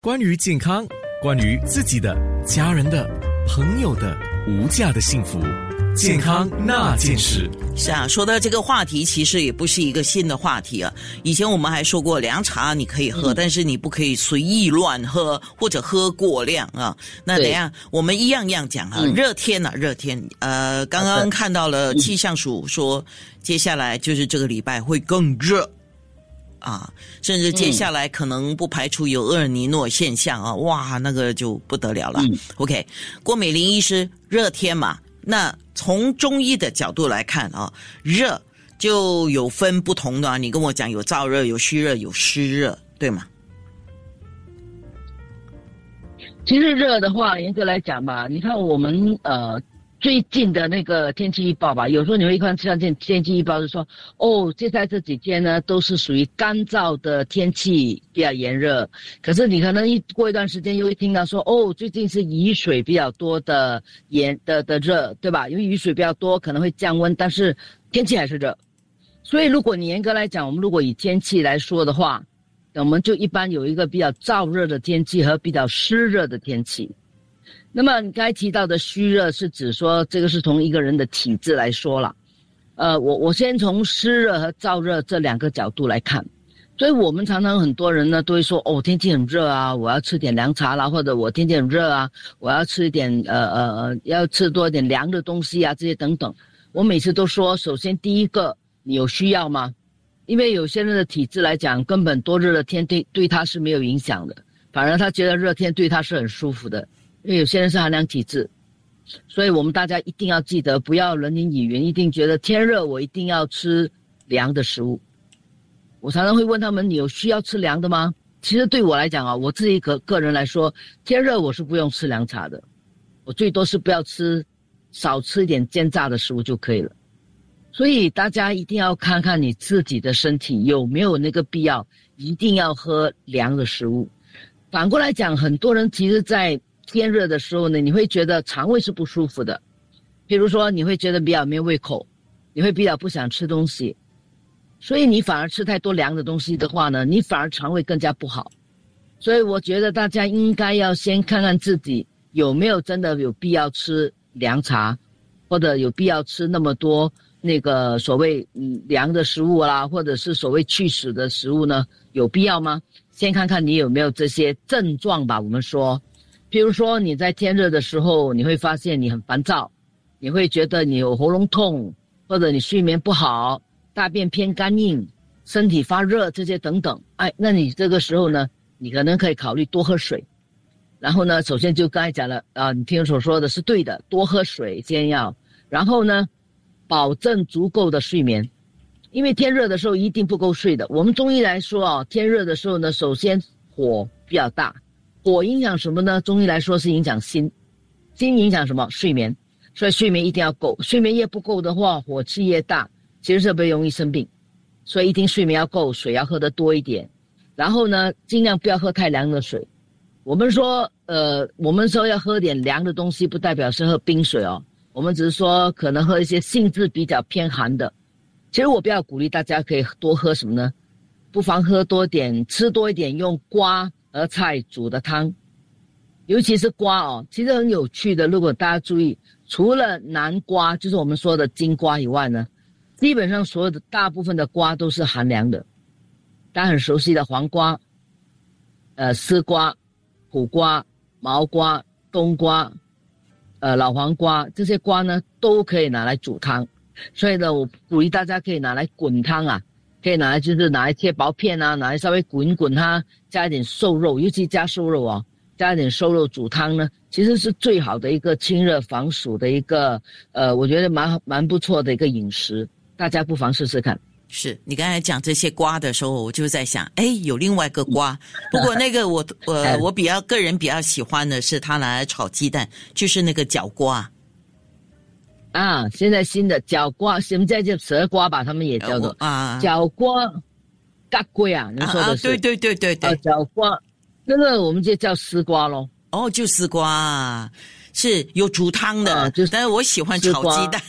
关于健康，关于自己的、家人的、朋友的无价的幸福，健康那件事。是啊，说到这个话题，其实也不是一个新的话题啊。以前我们还说过，凉茶你可以喝，但是你不可以随意乱喝或者喝过量啊。那等下我们一样样讲啊。热天啊，热天，呃，刚刚看到了气象署说，接下来就是这个礼拜会更热。啊，甚至接下来可能不排除有厄尔尼诺现象啊！哇，那个就不得了了。OK，郭美玲医师，热天嘛，那从中医的角度来看啊，热就有分不同的。你跟我讲，有燥热、有虚热、有湿热，对吗？其实热的话，严格来讲吧，你看我们呃。最近的那个天气预报吧，有时候你会看像天天气预报就说，哦，接下来这几天呢都是属于干燥的天气，比较炎热。可是你可能一过一段时间又会听到说，哦，最近是雨水比较多的炎的的热，对吧？因为雨水比较多可能会降温，但是天气还是热。所以如果你严格来讲，我们如果以天气来说的话，我们就一般有一个比较燥热的天气和比较湿热的天气。那么你刚才提到的虚热是指说这个是从一个人的体质来说了，呃，我我先从湿热和燥热这两个角度来看，所以我们常常很多人呢都会说哦天气很热啊，我要吃点凉茶啦，或者我天气很热啊，我要吃一点呃呃呃要吃多一点凉的东西啊这些等等。我每次都说，首先第一个你有需要吗？因为有些人的体质来讲，根本多热的天对对他是没有影响的，反而他觉得热天对他是很舒服的。因为有些人是寒凉体质，所以我们大家一定要记得，不要人云亦云，一定觉得天热我一定要吃凉的食物。我常常会问他们：“你有需要吃凉的吗？”其实对我来讲啊，我自己个个人来说，天热我是不用吃凉茶的，我最多是不要吃，少吃一点煎炸的食物就可以了。所以大家一定要看看你自己的身体有没有那个必要，一定要喝凉的食物。反过来讲，很多人其实，在天热的时候呢，你会觉得肠胃是不舒服的，比如说你会觉得比较没胃口，你会比较不想吃东西，所以你反而吃太多凉的东西的话呢，你反而肠胃更加不好。所以我觉得大家应该要先看看自己有没有真的有必要吃凉茶，或者有必要吃那么多那个所谓嗯凉的食物啦，或者是所谓去湿的食物呢？有必要吗？先看看你有没有这些症状吧。我们说。比如说你在天热的时候，你会发现你很烦躁，你会觉得你有喉咙痛，或者你睡眠不好，大便偏干硬，身体发热这些等等。哎，那你这个时候呢，你可能可以考虑多喝水。然后呢，首先就刚才讲了啊，你听所说的是对的，多喝水先要。然后呢，保证足够的睡眠，因为天热的时候一定不够睡的。我们中医来说啊，天热的时候呢，首先火比较大。火影响什么呢？中医来说是影响心，心影响什么？睡眠，所以睡眠一定要够。睡眠越不够的话，火气越大，其实特别容易生病。所以一定睡眠要够，水要喝得多一点。然后呢，尽量不要喝太凉的水。我们说，呃，我们说要喝点凉的东西，不代表是喝冰水哦。我们只是说可能喝一些性质比较偏寒的。其实我比较鼓励大家可以多喝什么呢？不妨喝多点，吃多一点，用瓜。和菜煮的汤，尤其是瓜哦，其实很有趣的。如果大家注意，除了南瓜，就是我们说的金瓜以外呢，基本上所有的大部分的瓜都是寒凉的。大家很熟悉的黄瓜、呃丝瓜、苦瓜、毛瓜、冬瓜、呃老黄瓜这些瓜呢，都可以拿来煮汤。所以呢，我鼓励大家可以拿来滚汤啊。可以拿来就是拿来切薄片啊，拿来稍微滚滚它，加一点瘦肉，尤其加瘦肉啊，加一点瘦肉煮汤呢，其实是最好的一个清热防暑的一个，呃，我觉得蛮蛮不错的一个饮食，大家不妨试试看。是你刚才讲这些瓜的时候，我就在想，哎，有另外一个瓜，不过那个我我 我比较个人比较喜欢的是它拿来炒鸡蛋，就是那个角瓜。啊，现在新的角瓜，现在叫叫蛇瓜吧？他们也叫做啊，角瓜，嘎龟啊，你说的是？对对对对对，角瓜，那个我们就叫丝瓜咯。哦，就丝瓜，是有煮汤的，就是，但是我喜欢炒鸡蛋。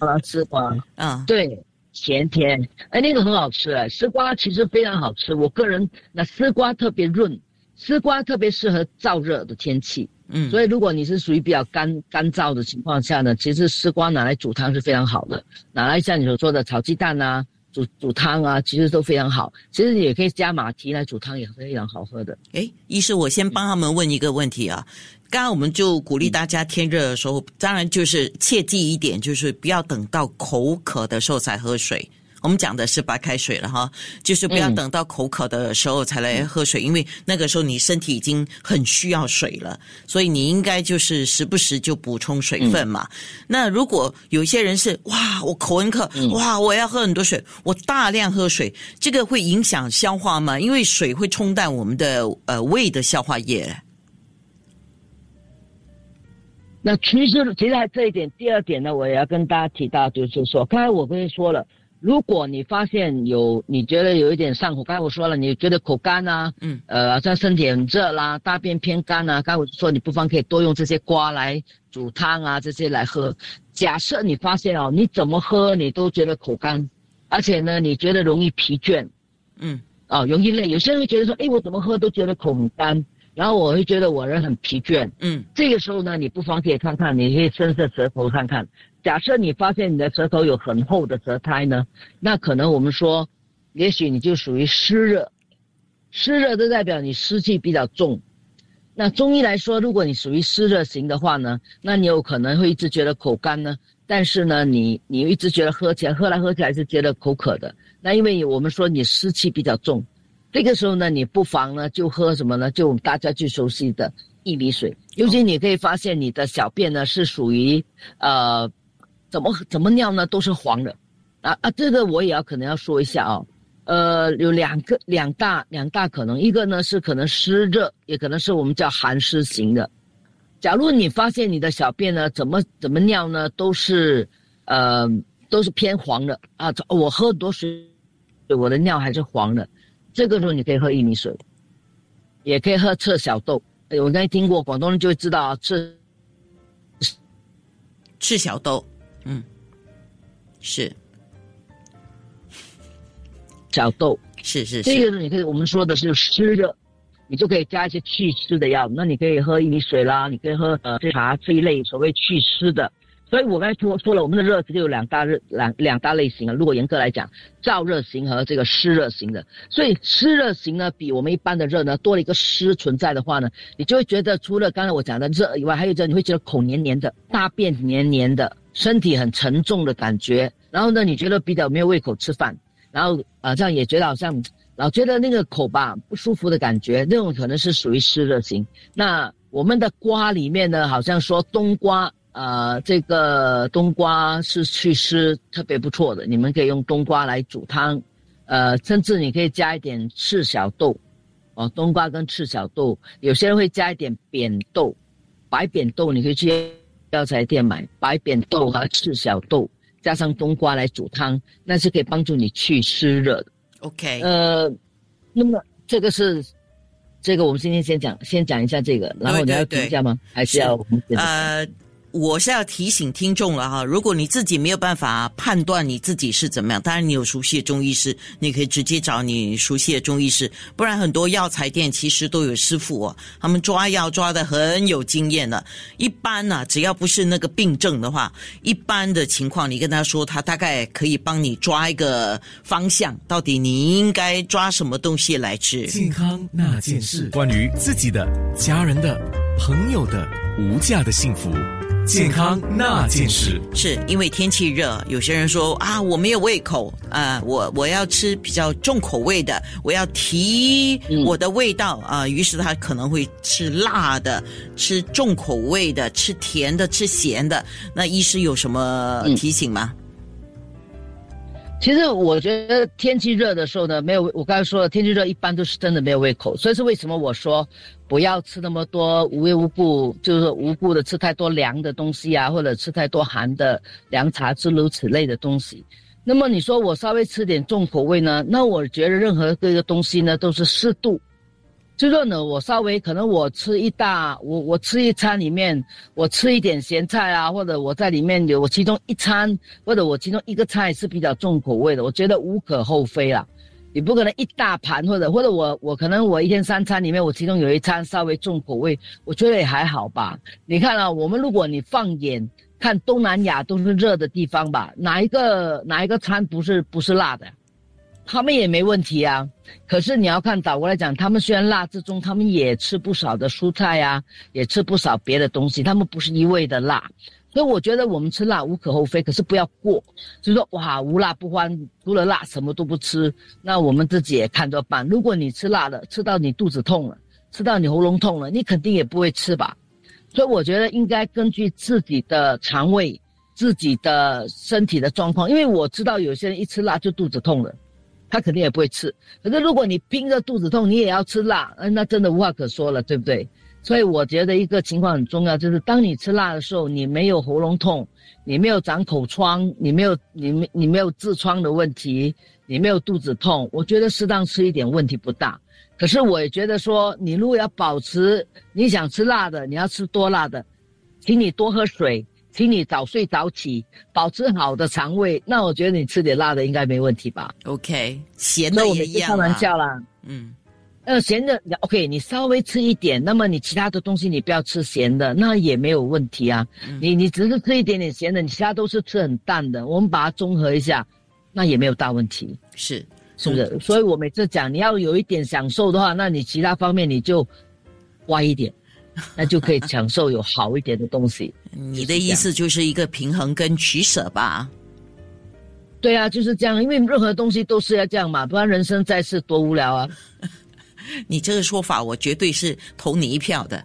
啊，丝瓜，啊，对，甜甜，哎，那个很好吃哎，丝瓜其实非常好吃，我个人那丝瓜特别润。丝瓜特别适合燥热的天气，嗯，所以如果你是属于比较干干燥的情况下呢，其实丝瓜拿来煮汤是非常好的，拿来像你所说的炒鸡蛋啊、煮煮汤啊，其实都非常好。其实也可以加马蹄来煮汤，也非常好喝的。诶，医师，我先帮他们问一个问题啊。刚刚我们就鼓励大家天热的时候，当然就是切记一点，就是不要等到口渴的时候才喝水。我们讲的是白开水了哈，就是不要等到口渴的时候才来喝水，因为那个时候你身体已经很需要水了，所以你应该就是时不时就补充水分嘛。那如果有些人是哇，我口很渴，哇，我要喝很多水，我大量喝水，这个会影响消化吗？因为水会冲淡我们的呃胃的消化液。那其实，其实还这一点，第二点呢，我也要跟大家提到，就是说，刚才我跟你说了，如果你发现有你觉得有一点上火，刚才我说了，你觉得口干啊，嗯，呃，好像身体很热啦，大便偏干啊，刚才我说你不妨可以多用这些瓜来煮汤啊，这些来喝。假设你发现哦，你怎么喝你都觉得口干，而且呢，你觉得容易疲倦，嗯，哦，容易累，有些人会觉得说，哎，我怎么喝都觉得口很干。然后我会觉得我人很疲倦，嗯，这个时候呢，你不妨可以看看，你可以伸伸舌头看看。假设你发现你的舌头有很厚的舌苔呢，那可能我们说，也许你就属于湿热，湿热就代表你湿气比较重。那中医来说，如果你属于湿热型的话呢，那你有可能会一直觉得口干呢，但是呢，你你一直觉得喝起来喝来喝起来是觉得口渴的，那因为我们说你湿气比较重。这个时候呢，你不妨呢就喝什么呢？就大家最熟悉的薏米水。尤其你可以发现你的小便呢是属于，呃，怎么怎么尿呢都是黄的，啊啊，这个我也要可能要说一下啊，呃，有两个两大两大可能，一个呢是可能湿热，也可能是我们叫寒湿型的。假如你发现你的小便呢怎么怎么尿呢都是，呃，都是偏黄的啊，我喝多水，我的尿还是黄的。这个时候你可以喝薏米水，也可以喝赤小豆。哎，我刚才听过，广东人就会知道啊，赤赤小豆，嗯，是小豆，是是是。这个你可以，我们说的是湿热，你就可以加一些祛湿的药。那你可以喝薏米水啦，你可以喝呃茶这一类所谓祛湿的。所以我刚才说说了，我们的热就有两大热两两大类型啊。如果严格来讲，燥热型和这个湿热型的。所以湿热型呢，比我们一般的热呢多了一个湿存在的话呢，你就会觉得除了刚才我讲的热以外，还有一种你会觉得口黏黏的，大便黏黏的，身体很沉重的感觉。然后呢，你觉得比较没有胃口吃饭，然后啊这样也觉得好像老觉得那个口吧不舒服的感觉，那种可能是属于湿热型。那我们的瓜里面呢，好像说冬瓜。呃，这个冬瓜是祛湿特别不错的，你们可以用冬瓜来煮汤，呃，甚至你可以加一点赤小豆，哦，冬瓜跟赤小豆，有些人会加一点扁豆，白扁豆你可以去药材店买白扁豆和赤小豆，加上冬瓜来煮汤，那是可以帮助你去湿热的。OK，呃，那么这个是。这个我们今天先讲，先讲一下这个，然后你要评价吗？还是要我们呃？我是要提醒听众了哈，如果你自己没有办法判断你自己是怎么样，当然你有熟悉的中医师，你可以直接找你熟悉的中医师，不然很多药材店其实都有师傅哦，他们抓药抓的很有经验的。一般呢，只要不是那个病症的话，一般的情况，你跟他说，他大概可以帮你抓一个方向，到底你应该抓什么东西来吃。健康那件事，关于自己的、家人的、朋友的无价的幸福。健康那件事，是因为天气热，有些人说啊，我没有胃口啊，我我要吃比较重口味的，我要提我的味道啊，于是他可能会吃辣的，吃重口味的，吃甜的，吃咸的。那医师有什么提醒吗？其实我觉得天气热的时候呢，没有我刚才说了，天气热一般都是真的没有胃口，所以是为什么我说不要吃那么多无缘无故，就是无故的吃太多凉的东西啊，或者吃太多寒的凉茶之如此类的东西。那么你说我稍微吃点重口味呢？那我觉得任何一个东西呢都是适度。就说呢，我稍微可能我吃一大，我我吃一餐里面，我吃一点咸菜啊，或者我在里面有我其中一餐，或者我其中一个菜是比较重口味的，我觉得无可厚非啦。你不可能一大盘，或者或者我我可能我一天三餐里面，我其中有一餐稍微重口味，我觉得也还好吧。你看啊，我们如果你放眼看东南亚都是热的地方吧，哪一个哪一个餐不是不是辣的？他们也没问题啊。可是你要看倒过来讲，他们虽然辣之中，他们也吃不少的蔬菜呀，也吃不少别的东西，他们不是一味的辣。所以我觉得我们吃辣无可厚非，可是不要过，就是说哇无辣不欢，除了辣什么都不吃，那我们自己也看着办。如果你吃辣的，吃到你肚子痛了，吃到你喉咙痛了，你肯定也不会吃吧。所以我觉得应该根据自己的肠胃、自己的身体的状况，因为我知道有些人一吃辣就肚子痛了，他肯定也不会吃。可是如果你拼着肚子痛，你也要吃辣，那真的无话可说了，对不对？所以我觉得一个情况很重要，就是当你吃辣的时候，你没有喉咙痛，你没有长口疮，你没有你没你没有痔疮的问题，你没有肚子痛，我觉得适当吃一点问题不大。可是我也觉得说，你如果要保持你想吃辣的，你要吃多辣的，请你多喝水，请你早睡早起，保持好的肠胃，那我觉得你吃点辣的应该没问题吧？OK，咸的也一样开玩笑啦，嗯。呃，咸的，OK，你稍微吃一点，那么你其他的东西你不要吃咸的，那也没有问题啊。你你只是吃一点点咸的，你其他都是吃很淡的，我们把它综合一下，那也没有大问题。是，是不是？所以我每次讲，你要有一点享受的话，那你其他方面你就歪一点，那就可以享受有好一点的东西。你的意思就是一个平衡跟取舍吧？对啊，就是这样，因为任何东西都是要这样嘛，不然人生在世多无聊啊。你这个说法，我绝对是投你一票的。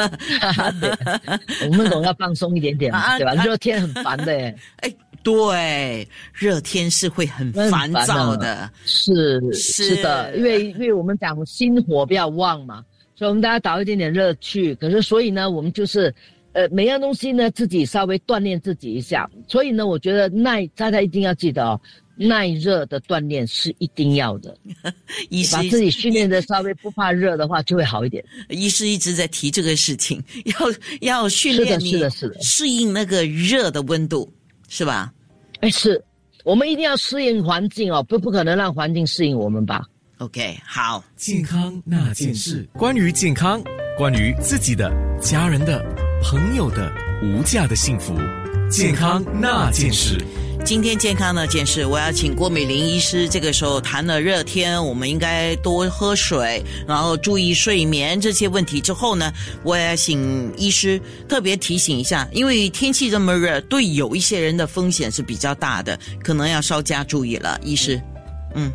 我们总要放松一点点嘛，对吧？热天很烦的。哎，对，热天是会很烦躁的。是是的，因为因为我们讲心火比较旺嘛，所以我们大家找一点点热去。可是所以呢，我们就是呃，每样东西呢，自己稍微锻炼自己一下。所以呢，我觉得耐大家一定要记得哦。耐热的锻炼是一定要的，把自己训练的稍微不怕热的话，就会好一点。医师一直在提这个事情，要要训练你，是的，是的，适应那个热的温度，是吧？哎，是我们一定要适应环境哦，不不可能让环境适应我们吧？OK，好，健康那件事，关于健康，关于自己的、家人的、朋友的无价的幸福，健康那件事。今天健康那件事，我要请郭美玲医师。这个时候谈了热天，我们应该多喝水，然后注意睡眠这些问题。之后呢，我也请医师特别提醒一下，因为天气这么热，对有一些人的风险是比较大的，可能要稍加注意了。医师，嗯，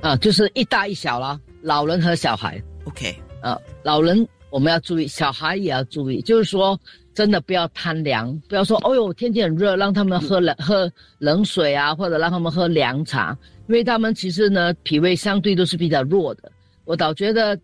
啊，就是一大一小啦，老人和小孩。OK，呃，老人我们要注意，小孩也要注意，就是说。真的不要贪凉，不要说哦哟，天气很热，让他们喝冷喝冷水啊，或者让他们喝凉茶，因为他们其实呢脾胃相对都是比较弱的。我倒觉得，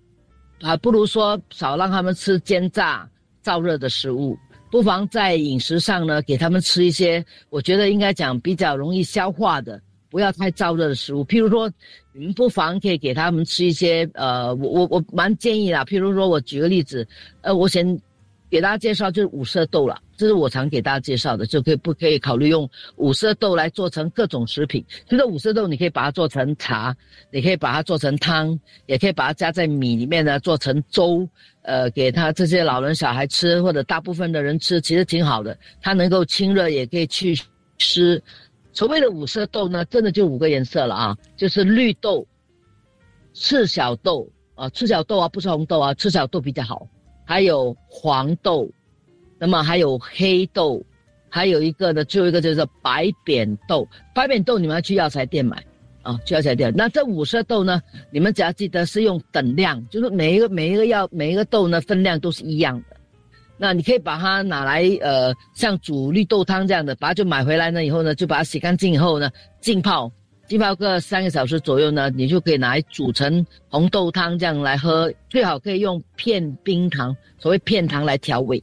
还不如说少让他们吃煎炸燥热的食物，不妨在饮食上呢给他们吃一些，我觉得应该讲比较容易消化的，不要太燥热的食物。譬如说，你们不妨可以给他们吃一些，呃，我我我蛮建议啦。譬如说我举个例子，呃，我先。给大家介绍就是五色豆了，这是我常给大家介绍的，就可以不可以考虑用五色豆来做成各种食品。其实五色豆你可以把它做成茶，你可以把它做成汤，也可以把它加在米里面呢做成粥，呃，给他这些老人小孩吃或者大部分的人吃，其实挺好的。它能够清热，也可以去湿。所谓的五色豆呢，真的就五个颜色了啊，就是绿豆、赤小豆啊，赤小豆啊，不是红豆啊，赤小豆比较好。还有黄豆，那么还有黑豆，还有一个呢，最后一个就是白扁豆。白扁豆你们要去药材店买，啊，去药材店。那这五色豆呢，你们只要记得是用等量，就是每一个每一个药每一个豆呢分量都是一样的。那你可以把它拿来，呃，像煮绿豆汤这样的，把它就买回来呢以后呢，就把它洗干净以后呢，浸泡。浸泡个三个小时左右呢，你就可以拿来煮成红豆汤这样来喝。最好可以用片冰糖，所谓片糖来调味。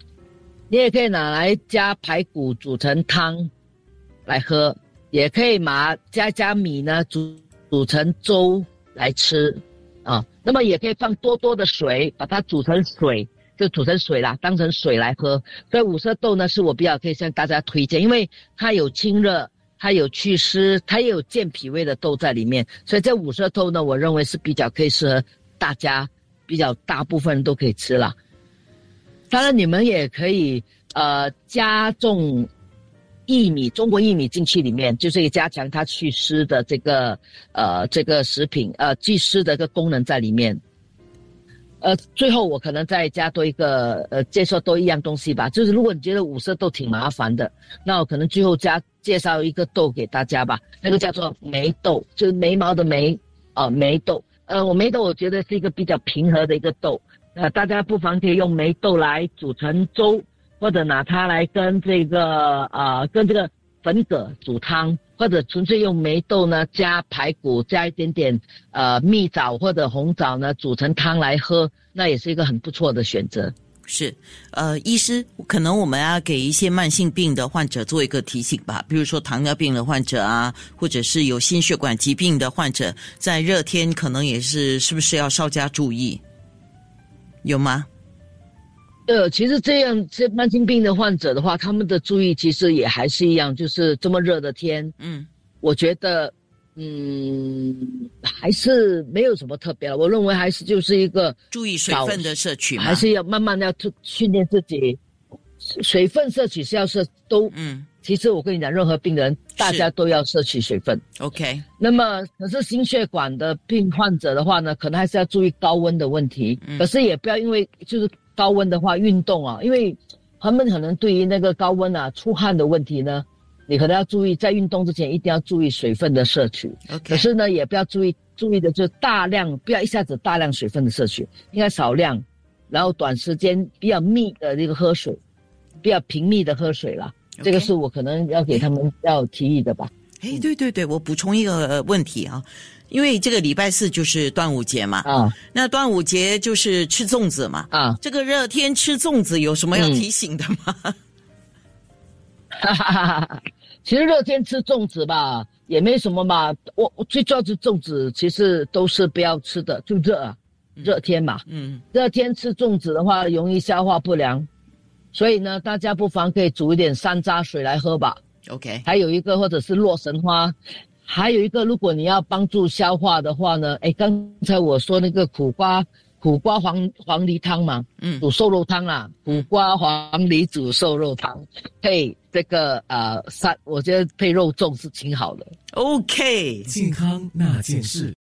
你也可以拿来加排骨煮成汤来喝，也可以拿加加米呢煮煮成粥来吃啊。那么也可以放多多的水，把它煮成水，就煮成水啦，当成水来喝。所以五色豆呢是我比较可以向大家推荐，因为它有清热。它有祛湿，它也有健脾胃的豆在里面，所以这五色豆呢，我认为是比较可以适合大家，比较大部分人都可以吃了。当然，你们也可以呃加重薏米，中国薏米进去里面，就是加强它祛湿的这个呃这个食品呃祛湿的一个功能在里面。呃，最后我可能再加多一个呃介绍多一样东西吧，就是如果你觉得五色豆挺麻烦的，那我可能最后加介绍一个豆给大家吧，那个叫做眉豆，就是眉毛的眉啊眉豆。呃，我眉豆我觉得是一个比较平和的一个豆，呃，大家不妨可以用眉豆来煮成粥，或者拿它来跟这个啊跟这个粉葛煮汤。或者纯粹用梅豆呢，加排骨，加一点点呃蜜枣或者红枣呢，煮成汤来喝，那也是一个很不错的选择。是，呃，医师，可能我们要给一些慢性病的患者做一个提醒吧，比如说糖尿病的患者啊，或者是有心血管疾病的患者，在热天可能也是是不是要稍加注意？有吗？呃，其实这样，这慢性病的患者的话，他们的注意其实也还是一样，就是这么热的天，嗯，我觉得，嗯，还是没有什么特别了。我认为还是就是一个注意水分的摄取，还是要慢慢的要训练自己，水分摄取是要摄都，嗯，其实我跟你讲，任何病人大家都要摄取水分，OK。那么可是心血管的病患者的话呢，可能还是要注意高温的问题，嗯可是也不要因为就是。高温的话，运动啊，因为他们可能对于那个高温啊出汗的问题呢，你可能要注意，在运动之前一定要注意水分的摄取。可是呢，也不要注意注意的就大量，不要一下子大量水分的摄取，应该少量，然后短时间比较密的这个喝水，比较频密的喝水啦。这个是我可能要给他们要提议的吧。哎，对对对，我补充一个问题啊。因为这个礼拜四就是端午节嘛，啊，那端午节就是吃粽子嘛，啊，这个热天吃粽子有什么要提醒的吗？哈哈哈哈其实热天吃粽子吧，也没什么嘛。我我最主要是粽子，其实都是不要吃的，就热，热天嘛，嗯，热天吃粽子的话，容易消化不良，所以呢，大家不妨可以煮一点山楂水来喝吧。OK，还有一个或者是洛神花。还有一个，如果你要帮助消化的话呢，哎，刚才我说那个苦瓜苦瓜黄黄梨汤嘛，嗯，煮瘦肉汤啦，苦瓜黄梨煮瘦肉汤，配这个呃三，我觉得配肉粽是挺好的。OK，健康那件事。